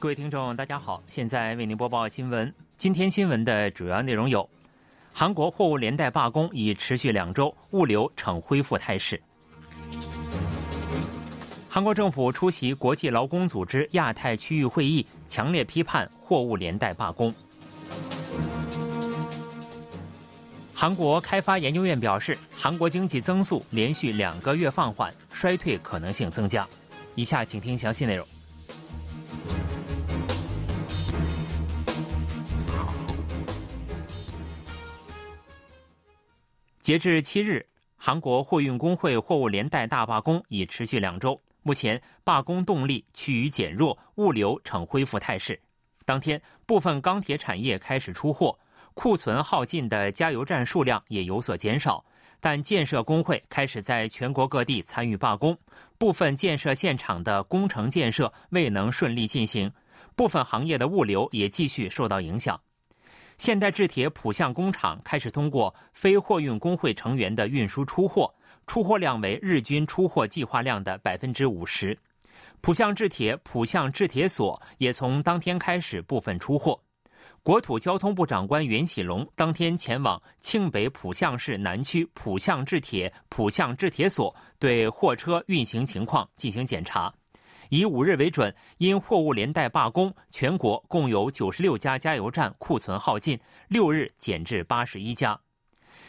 各位听众，大家好，现在为您播报新闻。今天新闻的主要内容有：韩国货物连带罢工已持续两周，物流呈恢复态势；韩国政府出席国际劳工组织亚太区域会议，强烈批判货物连带罢工；韩国开发研究院表示，韩国经济增速连续两个月放缓，衰退可能性增加。以下请听详细内容。截至七日，韩国货运工会货物连带大罢工已持续两周，目前罢工动力趋于减弱，物流呈恢复态势。当天，部分钢铁产业开始出货，库存耗尽的加油站数量也有所减少。但建设工会开始在全国各地参与罢工，部分建设现场的工程建设未能顺利进行，部分行业的物流也继续受到影响。现代制铁浦项工厂开始通过非货运工会成员的运输出货，出货量为日均出货计划量的百分之五十。浦项制铁浦项制铁所也从当天开始部分出货。国土交通部长官袁喜龙当天前往庆北浦项市南区浦项制铁浦项制铁所，对货车运行情况进行检查。以五日为准，因货物连带罢工，全国共有九十六家加油站库存耗尽，六日减至八十一家。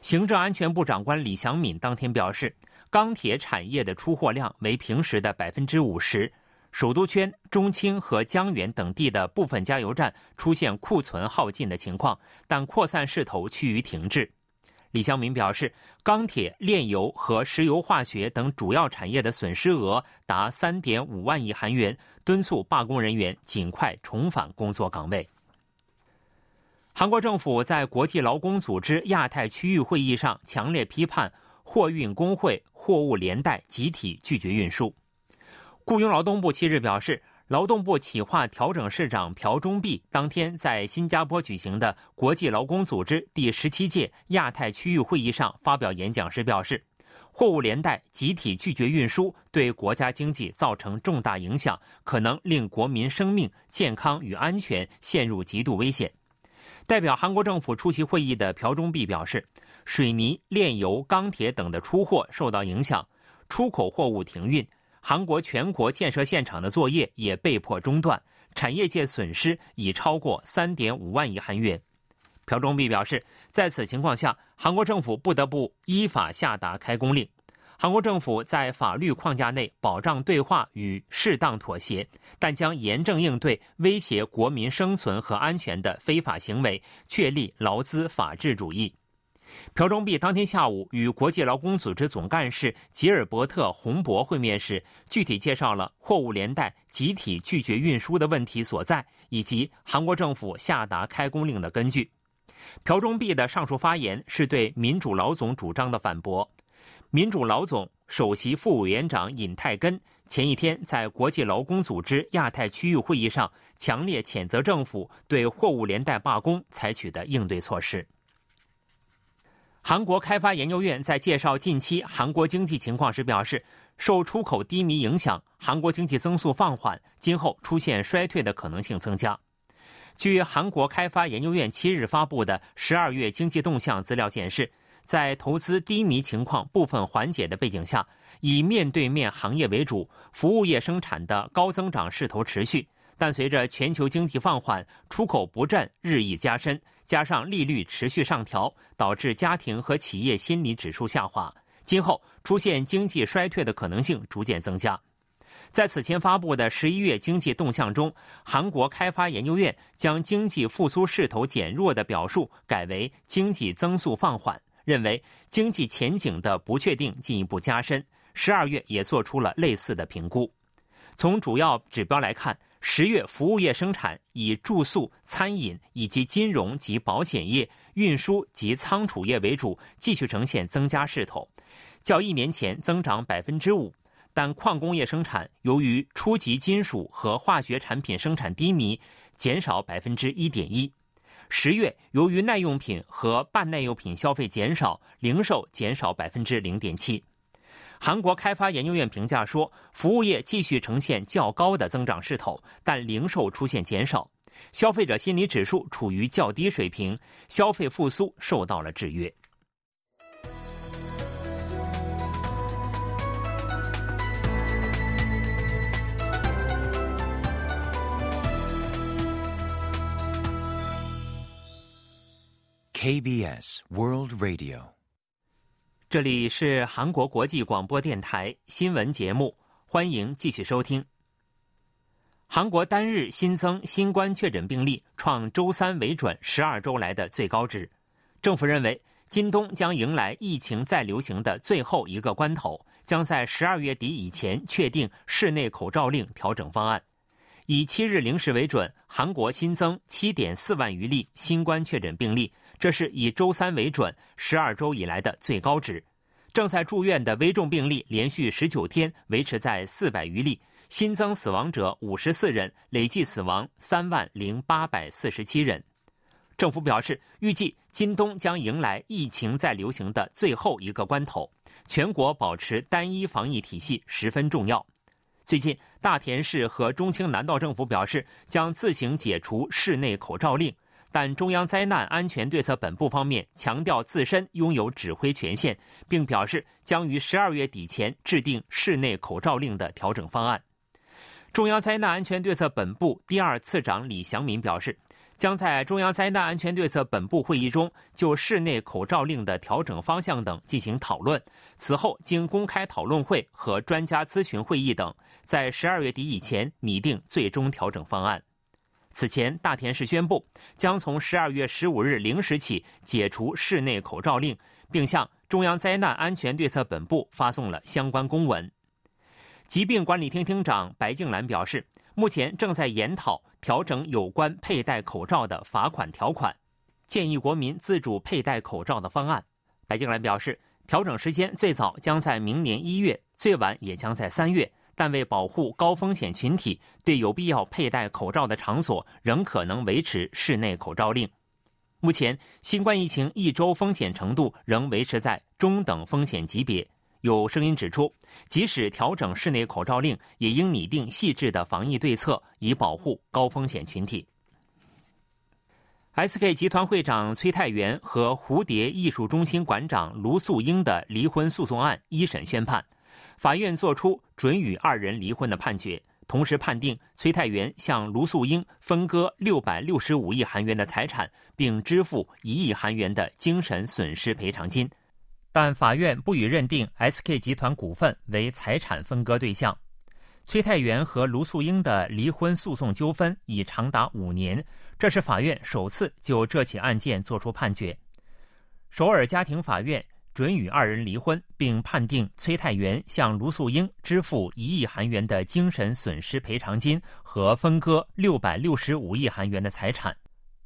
行政安全部长官李祥敏当天表示，钢铁产业的出货量为平时的百分之五十，首都圈、中青和江原等地的部分加油站出现库存耗尽的情况，但扩散势头趋于停滞。李湘民表示，钢铁、炼油和石油化学等主要产业的损失额达三点五万亿韩元，敦促罢工人员尽快重返工作岗位。韩国政府在国际劳工组织亚太区域会议上强烈批判货运工会货物连带集体拒绝运输。雇佣劳动部七日表示。劳动部企划调整市长朴忠弼当天在新加坡举行的国际劳工组织第十七届亚太区域会议上发表演讲时表示，货物连带集体拒绝运输对国家经济造成重大影响，可能令国民生命健康与安全陷入极度危险。代表韩国政府出席会议的朴忠弼表示，水泥、炼油、钢铁等的出货受到影响，出口货物停运。韩国全国建设现场的作业也被迫中断，产业界损失已超过三点五万亿韩元。朴忠弼表示，在此情况下，韩国政府不得不依法下达开工令。韩国政府在法律框架内保障对话与适当妥协，但将严正应对威胁国民生存和安全的非法行为，确立劳资法治主义。朴忠弼当天下午与国际劳工组织总干事吉尔伯特·洪博会面时，具体介绍了货物连带集体拒绝运输的问题所在，以及韩国政府下达开工令的根据。朴忠弼的上述发言是对民主老总主张的反驳。民主老总首席副委员长尹泰根前一天在国际劳工组织亚太区域会议上强烈谴责政府对货物连带罢工采取的应对措施。韩国开发研究院在介绍近期韩国经济情况时表示，受出口低迷影响，韩国经济增速放缓，今后出现衰退的可能性增加。据韩国开发研究院七日发布的十二月经济动向资料显示，在投资低迷情况部分缓解的背景下，以面对面行业为主，服务业生产的高增长势头持续。但随着全球经济放缓，出口不振日益加深。加上利率持续上调，导致家庭和企业心理指数下滑，今后出现经济衰退的可能性逐渐增加。在此前发布的十一月经济动向中，韩国开发研究院将经济复苏势头减弱的表述改为经济增速放缓，认为经济前景的不确定进一步加深。十二月也做出了类似的评估。从主要指标来看。十月服务业生产以住宿、餐饮以及金融及保险业、运输及仓储业为主，继续呈现增加势头，较一年前增长百分之五。但矿工业生产由于初级金属和化学产品生产低迷，减少百分之一点一。十月由于耐用品和半耐用品消费减少，零售减少百分之零点七。韩国开发研究院评价说，服务业继续呈现较高的增长势头，但零售出现减少，消费者心理指数处于较低水平，消费复苏受到了制约。KBS World Radio，这里是韩国国际广播电台新闻节目，欢迎继续收听。韩国单日新增新冠确诊病例创周三为准十二周来的最高值，政府认为今冬将迎来疫情再流行的最后一个关头，将在十二月底以前确定室内口罩令调整方案。以七日零时为准，韩国新增七点四万余例新冠确诊病例。这是以周三为准，十二周以来的最高值。正在住院的危重病例连续十九天维持在四百余例，新增死亡者五十四人，累计死亡三万零八百四十七人。政府表示，预计今冬将迎来疫情再流行的最后一个关头，全国保持单一防疫体系十分重要。最近，大田市和中青南道政府表示将自行解除室内口罩令。但中央灾难安全对策本部方面强调自身拥有指挥权限，并表示将于十二月底前制定室内口罩令的调整方案。中央灾难安全对策本部第二次长李祥民表示，将在中央灾难安全对策本部会议中就室内口罩令的调整方向等进行讨论。此后，经公开讨论会和专家咨询会议等，在十二月底以前拟定最终调整方案。此前，大田市宣布将从十二月十五日零时起解除室内口罩令，并向中央灾难安全对策本部发送了相关公文。疾病管理厅厅长白静兰表示，目前正在研讨调整有关佩戴口罩的罚款条款，建议国民自主佩戴口罩的方案。白静兰表示，调整时间最早将在明年一月，最晚也将在三月。但为保护高风险群体，对有必要佩戴口罩的场所，仍可能维持室内口罩令。目前，新冠疫情一周风险程度仍维持在中等风险级别。有声音指出，即使调整室内口罩令，也应拟定细致的防疫对策，以保护高风险群体。SK 集团会长崔泰元和蝴蝶艺术中心馆长卢素英的离婚诉讼案一审宣判。法院作出准予二人离婚的判决，同时判定崔泰元向卢素英分割六百六十五亿韩元的财产，并支付一亿韩元的精神损失赔偿金。但法院不予认定 SK 集团股份为财产分割对象。崔泰元和卢素英的离婚诉讼纠纷已长达五年，这是法院首次就这起案件作出判决。首尔家庭法院。准予二人离婚，并判定崔泰元向卢素英支付一亿韩元的精神损失赔偿金和分割六百六十五亿韩元的财产。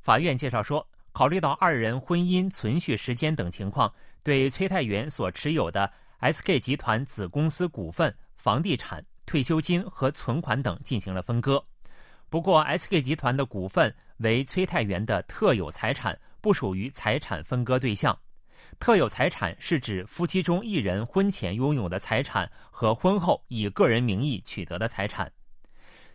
法院介绍说，考虑到二人婚姻存续时间等情况，对崔泰元所持有的 SK 集团子公司股份、房地产、退休金和存款等进行了分割。不过，SK 集团的股份为崔泰元的特有财产，不属于财产分割对象。特有财产是指夫妻中一人婚前拥有的财产和婚后以个人名义取得的财产。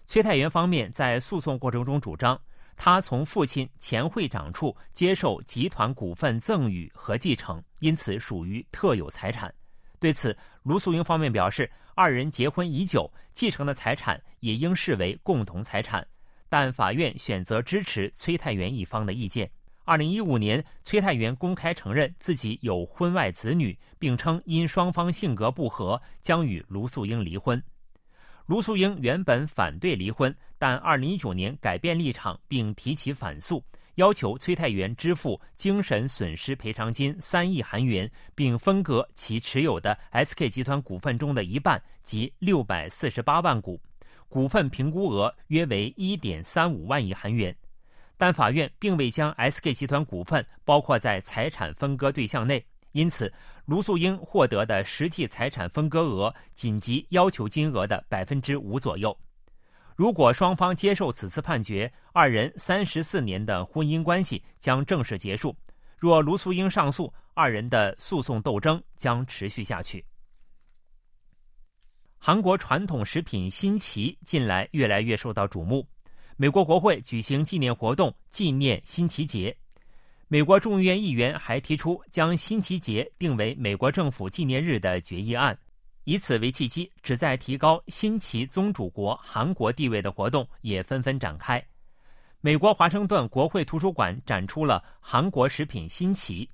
崔泰元方面在诉讼过程中主张，他从父亲前会长处接受集团股份赠与和继承，因此属于特有财产。对此，卢素英方面表示，二人结婚已久，继承的财产也应视为共同财产，但法院选择支持崔泰元一方的意见。二零一五年，崔泰元公开承认自己有婚外子女，并称因双方性格不合，将与卢素英离婚。卢素英原本反对离婚，但二零一九年改变立场，并提起反诉，要求崔泰元支付精神损失赔偿金三亿韩元，并分割其持有的 SK 集团股份中的一半，即六百四十八万股，股份评估额约为一点三五万亿韩元。但法院并未将 SK 集团股份包括在财产分割对象内，因此卢素英获得的实际财产分割额仅及要求金额的百分之五左右。如果双方接受此次判决，二人三十四年的婚姻关系将正式结束。若卢素英上诉，二人的诉讼斗争将持续下去。韩国传统食品新奇近来越来越受到瞩目。美国国会举行纪念活动，纪念新奇节。美国众议院议员还提出将新奇节定为美国政府纪念日的决议案，以此为契机，旨在提高新奇宗主国韩国地位的活动也纷纷展开。美国华盛顿国会图书馆展出了韩国食品新奇，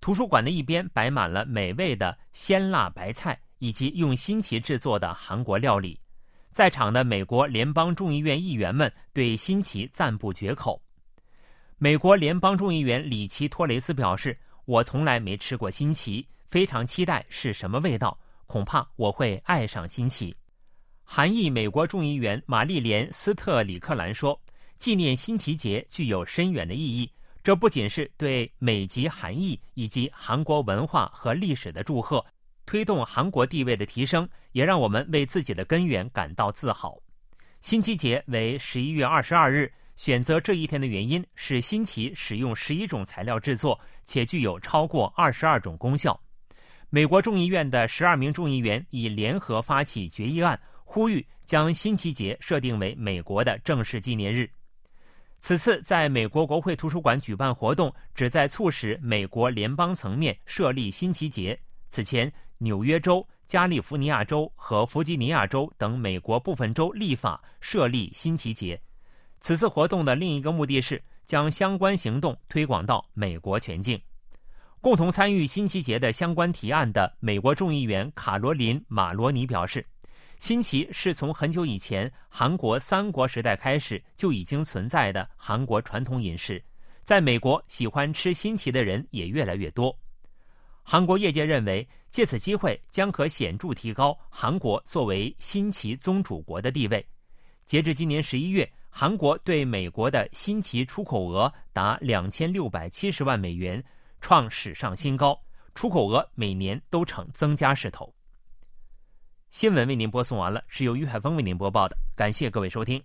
图书馆的一边摆满了美味的鲜辣白菜以及用新奇制作的韩国料理。在场的美国联邦众议院议员们对新奇赞不绝口。美国联邦众议员里奇托雷斯表示：“我从来没吃过新奇，非常期待是什么味道。恐怕我会爱上新奇。”韩裔美国众议员玛丽莲斯特里克兰说：“纪念新奇节具有深远的意义，这不仅是对美籍韩裔以及韩国文化和历史的祝贺。”推动韩国地位的提升，也让我们为自己的根源感到自豪。新奇节为十一月二十二日，选择这一天的原因是新奇使用十一种材料制作，且具有超过二十二种功效。美国众议院的十二名众议员已联合发起决议案，呼吁将新奇节设定为美国的正式纪念日。此次在美国国会图书馆举办活动，旨在促使美国联邦层面设立新奇节。此前。纽约州、加利福尼亚州和弗吉尼亚州等美国部分州立法设立新奇节。此次活动的另一个目的是将相关行动推广到美国全境。共同参与新奇节的相关提案的美国众议员卡罗琳·马罗尼表示：“新奇是从很久以前韩国三国时代开始就已经存在的韩国传统饮食，在美国喜欢吃新奇的人也越来越多。”韩国业界认为，借此机会将可显著提高韩国作为新奇宗主国的地位。截至今年十一月，韩国对美国的新奇出口额达两千六百七十万美元，创史上新高，出口额每年都呈增加势头。新闻为您播送完了，是由于海峰为您播报的，感谢各位收听。